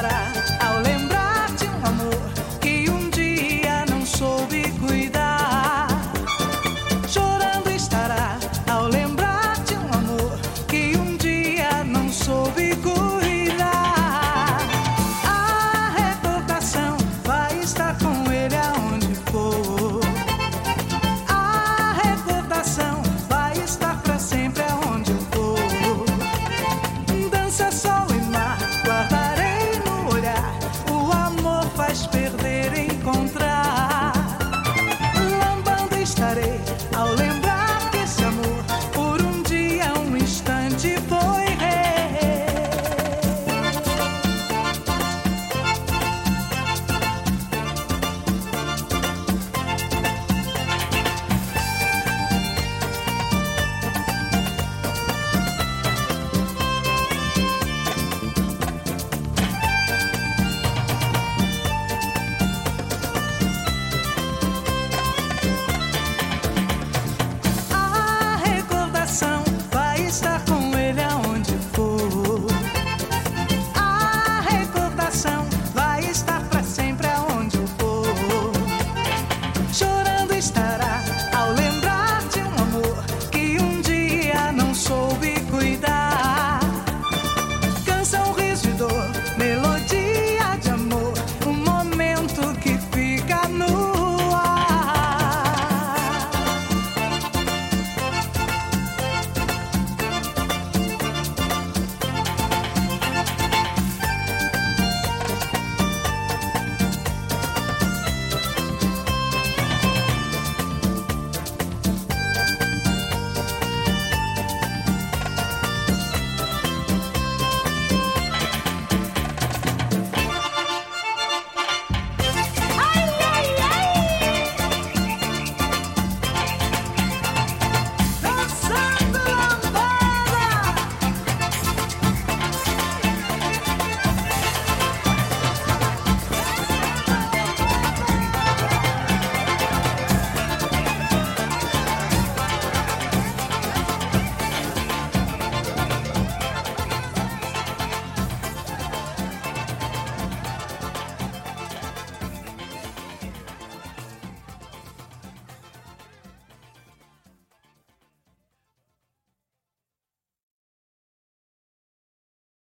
será?